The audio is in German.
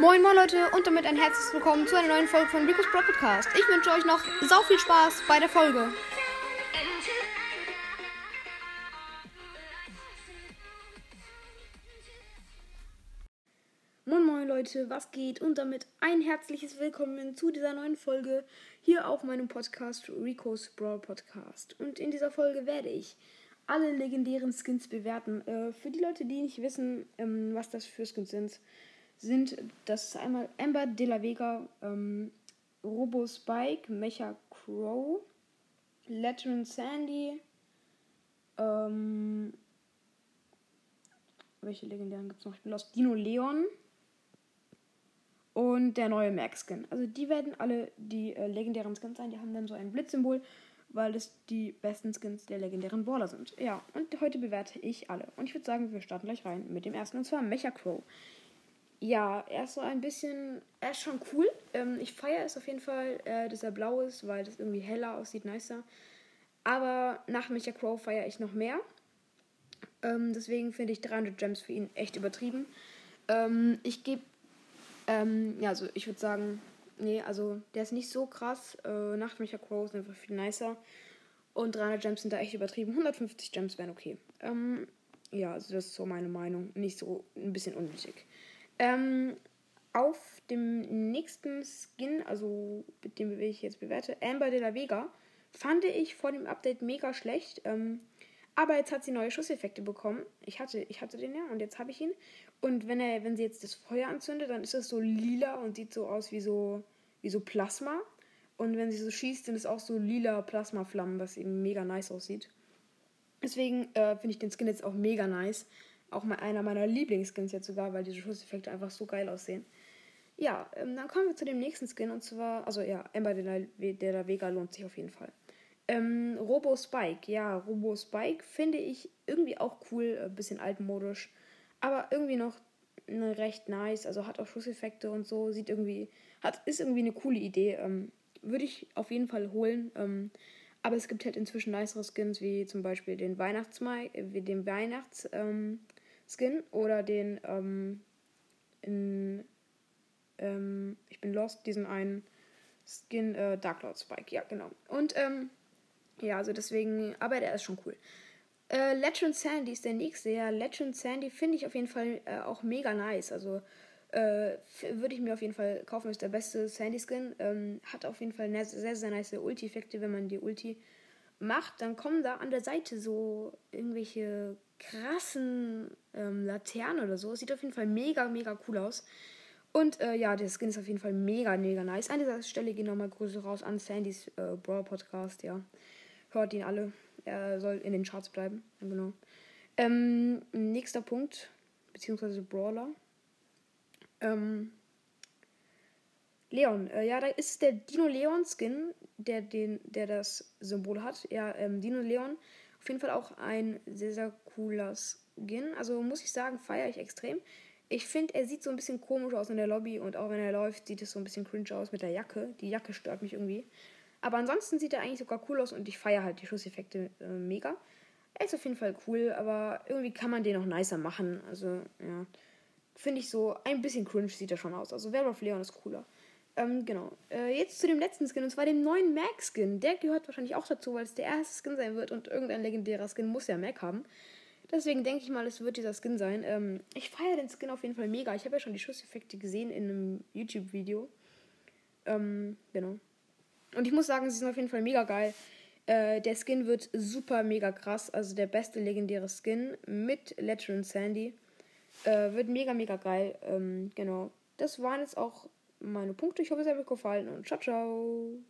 Moin moin Leute und damit ein herzliches Willkommen zu einer neuen Folge von Rico's Pro Podcast. Ich wünsche euch noch sau viel Spaß bei der Folge. Moin moin Leute, was geht? Und damit ein herzliches Willkommen zu dieser neuen Folge hier auf meinem Podcast Rico's Brawl Podcast. Und in dieser Folge werde ich alle legendären Skins bewerten. Äh, für die Leute, die nicht wissen, ähm, was das für Skins sind, sind das einmal Amber de la Vega, ähm, Robo Spike, Mecha Crow, Lateran Sandy, ähm, welche legendären gibt es noch? Ich bin los. Dino Leon und der neue Max-Skin. Also die werden alle die äh, legendären Skins sein. Die haben dann so ein Blitzsymbol, weil es die besten Skins der legendären Baller sind. Ja, und heute bewerte ich alle. Und ich würde sagen, wir starten gleich rein mit dem ersten, und zwar Mecha Crow. Ja, er ist so ein bisschen, er ist schon cool. Ähm, ich feiere es auf jeden Fall, äh, dass er blau ist, weil das irgendwie heller aussieht, nicer. Aber nach Mecha Crow feiere ich noch mehr. Ähm, deswegen finde ich 300 Gems für ihn echt übertrieben. Ähm, ich gebe, ähm, ja, also ich würde sagen, nee, also der ist nicht so krass. Äh, nach Mecha Crow ist einfach viel nicer. Und 300 Gems sind da echt übertrieben. 150 Gems wären okay. Ähm, ja, also das ist so meine Meinung. Nicht so ein bisschen unnötig. Ähm, auf dem nächsten Skin, also mit dem ich jetzt bewerte, Amber de la Vega, fand ich vor dem Update mega schlecht. Ähm, aber jetzt hat sie neue Schusseffekte bekommen. Ich hatte, ich hatte den ja und jetzt habe ich ihn. Und wenn er, wenn sie jetzt das Feuer anzündet, dann ist das so lila und sieht so aus wie so, wie so Plasma. Und wenn sie so schießt, sind es auch so lila Plasmaflammen, was eben mega nice aussieht. Deswegen äh, finde ich den Skin jetzt auch mega nice. Auch mal einer meiner Lieblingsskins jetzt sogar, weil diese Schusseffekte einfach so geil aussehen. Ja, ähm, dann kommen wir zu dem nächsten Skin und zwar, also ja, Ember de la, de Vega lohnt sich auf jeden Fall. Ähm, Robo Spike, ja, Robo Spike finde ich irgendwie auch cool, ein bisschen altmodisch, aber irgendwie noch ne, recht nice, also hat auch Schusseffekte und so, sieht irgendwie, hat, ist irgendwie eine coole Idee. Ähm, Würde ich auf jeden Fall holen. Ähm, aber es gibt halt inzwischen nicere Skins, wie zum Beispiel den Weihnachtsmai, äh, den Weihnachts, ähm, Skin oder den ähm, in, ähm, ich bin lost, diesen einen Skin äh, Dark Lord Spike, ja genau. Und ähm, ja, also deswegen, aber der ist schon cool. Äh, Legend Sandy ist der nächste. Ja, Legend Sandy finde ich auf jeden Fall äh, auch mega nice. Also äh, würde ich mir auf jeden Fall kaufen. Ist der beste Sandy Skin. Ähm, hat auf jeden Fall sehr, sehr, sehr nice Ulti-Effekte, wenn man die Ulti macht. Dann kommen da an der Seite so irgendwelche krassen ähm, Laternen oder so. Sieht auf jeden Fall mega, mega cool aus. Und äh, ja, der Skin ist auf jeden Fall mega, mega nice. An dieser Stelle gehen nochmal Grüße raus an Sandys äh, Brawl Podcast, ja. Hört ihn alle. Er soll in den Charts bleiben. Genau. Ähm, nächster Punkt, beziehungsweise Brawler. Ähm, Leon, äh, ja, da ist der Dino Leon Skin, der, den, der das Symbol hat. Ja, ähm, Dino Leon auf jeden Fall auch ein sehr, sehr cooler Skin. Also muss ich sagen, feiere ich extrem. Ich finde, er sieht so ein bisschen komisch aus in der Lobby und auch wenn er läuft, sieht es so ein bisschen cringe aus mit der Jacke. Die Jacke stört mich irgendwie. Aber ansonsten sieht er eigentlich sogar cool aus und ich feiere halt die Schusseffekte äh, mega. Er ist auf jeden Fall cool, aber irgendwie kann man den noch nicer machen. Also, ja. Finde ich so, ein bisschen cringe sieht er schon aus. Also, Werewolf Leon ist cooler. Ähm, genau. Äh, jetzt zu dem letzten Skin, und zwar dem neuen Mac-Skin. Der gehört wahrscheinlich auch dazu, weil es der erste Skin sein wird und irgendein legendärer Skin muss ja Mac haben. Deswegen denke ich mal, es wird dieser Skin sein. Ähm, ich feiere den Skin auf jeden Fall mega. Ich habe ja schon die Schusseffekte gesehen in einem YouTube-Video. Ähm, genau. Und ich muss sagen, sie sind auf jeden Fall mega geil. Äh, der Skin wird super mega krass. Also der beste legendäre Skin mit Letter Sandy. Äh, wird mega, mega geil. Ähm, genau. Das waren jetzt auch meine Punkte. Ich hoffe, es hat euch gefallen und ciao, ciao.